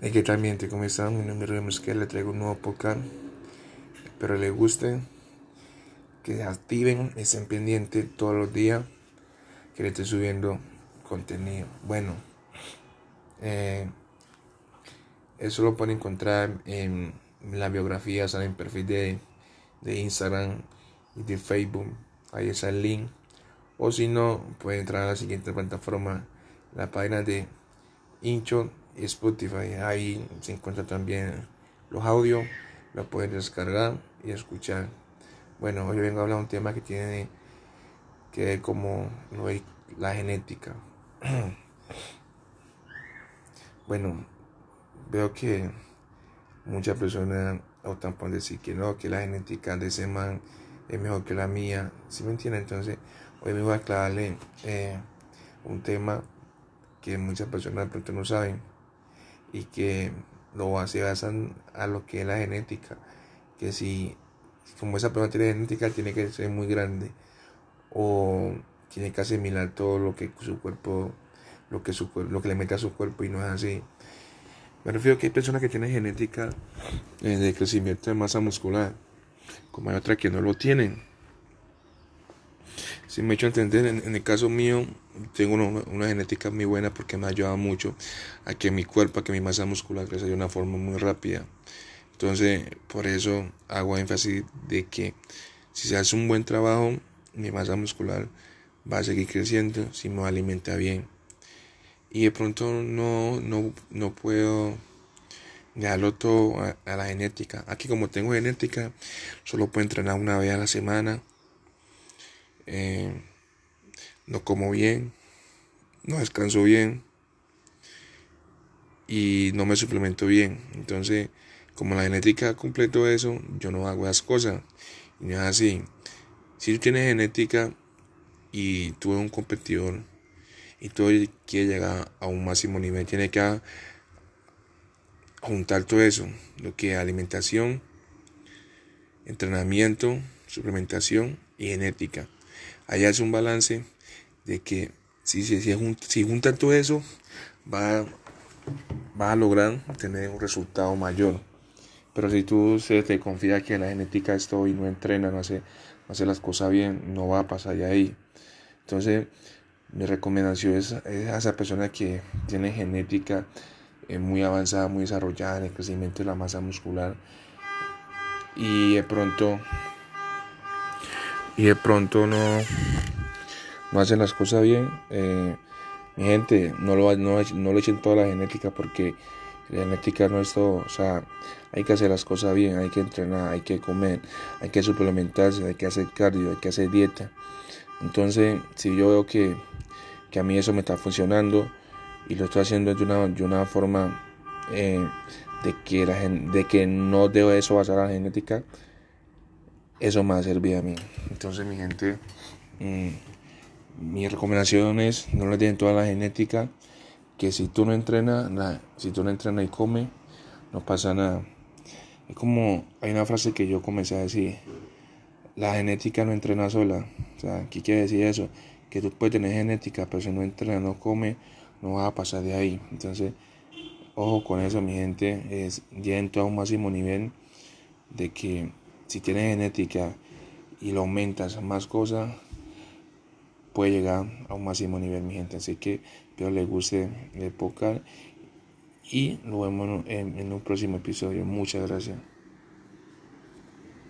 ¿Qué tal, mi gente? Mi nombre es que le traigo un nuevo podcast. Espero les guste, que activen, estén pendientes todos los días, que le esté subiendo contenido. Bueno, eh, eso lo pueden encontrar en la biografía, en el perfil de, de Instagram y de Facebook. Ahí está el link. O si no, pueden entrar a la siguiente plataforma, la página de Incho Spotify. Ahí se encuentran también los audios, lo pueden descargar y escuchar. Bueno, hoy vengo a hablar de un tema que tiene que ver como la genética. bueno, veo que muchas personas optan por decir que no, que la genética de ese man es mejor que la mía. ¿Sí me entienden? Entonces, hoy me voy a aclararle eh, un tema que muchas personas de pronto no saben y que lo se basan a lo que es la genética. Que si, como esa persona tiene genética, tiene que ser muy grande o tiene que asimilar todo lo que su cuerpo, lo que, su, lo que le mete a su cuerpo y no es así. Me refiero a que hay personas que tienen genética eh, de crecimiento de masa muscular, como hay otras que no lo tienen. Si me he hecho entender, en, el caso mío, tengo una, genética muy buena porque me ha ayudado mucho a que mi cuerpo, a que mi masa muscular crezca de una forma muy rápida. Entonces, por eso hago énfasis de que si se hace un buen trabajo, mi masa muscular va a seguir creciendo si me alimenta bien. Y de pronto no, no, no puedo dejarlo todo a, a la genética. Aquí como tengo genética, solo puedo entrenar una vez a la semana eh, no como bien, no descanso bien y no me suplemento bien. Entonces, como la genética completo eso, yo no hago esas cosas. Y no es así. Si tú tienes genética y tú eres un competidor y tú quieres llegar a un máximo nivel, tienes que juntar todo eso, lo que es alimentación, entrenamiento, suplementación y genética. Allá es un balance de que si, si, si, juntan todo eso, va, va a lograr tener un resultado mayor. Pero si tú se te confía que la genética es todo y no entrena, no hace, no hace las cosas bien, no va a pasar de ahí. Entonces, mi recomendación es, a esa persona que tiene genética eh, muy avanzada, muy desarrollada en el crecimiento de la masa muscular y de pronto y de pronto no, no hacen las cosas bien, eh, mi gente, no, lo, no, no le echen toda la genética porque la genética no es todo. O sea, hay que hacer las cosas bien, hay que entrenar, hay que comer, hay que suplementarse, hay que hacer cardio, hay que hacer dieta. Entonces, si yo veo que, que a mí eso me está funcionando y lo estoy haciendo de una, de una forma eh, de, que la, de que no debo eso basar a la genética, eso me va a a mí. Entonces, mi gente, mm, mi recomendación es no le den toda la genética, que si tú no entrenas, si tú no entrenas y comes, no pasa nada. Es como, hay una frase que yo comencé a decir, la genética no entrena sola. O sea, ¿qué quiere decir eso? Que tú puedes tener genética, pero si no entrenas, no comes, no vas a pasar de ahí. Entonces, ojo con eso, mi gente, es en todo un máximo nivel de que si tienes genética y lo aumentas más cosas, puede llegar a un máximo nivel, mi gente. Así que espero les guste el podcast y lo vemos en un próximo episodio. Muchas gracias.